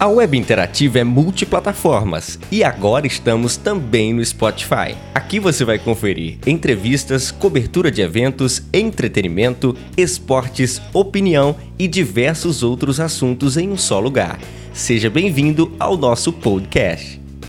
A Web Interativa é multiplataformas e agora estamos também no Spotify. Aqui você vai conferir entrevistas, cobertura de eventos, entretenimento, esportes, opinião e diversos outros assuntos em um só lugar. Seja bem-vindo ao nosso podcast.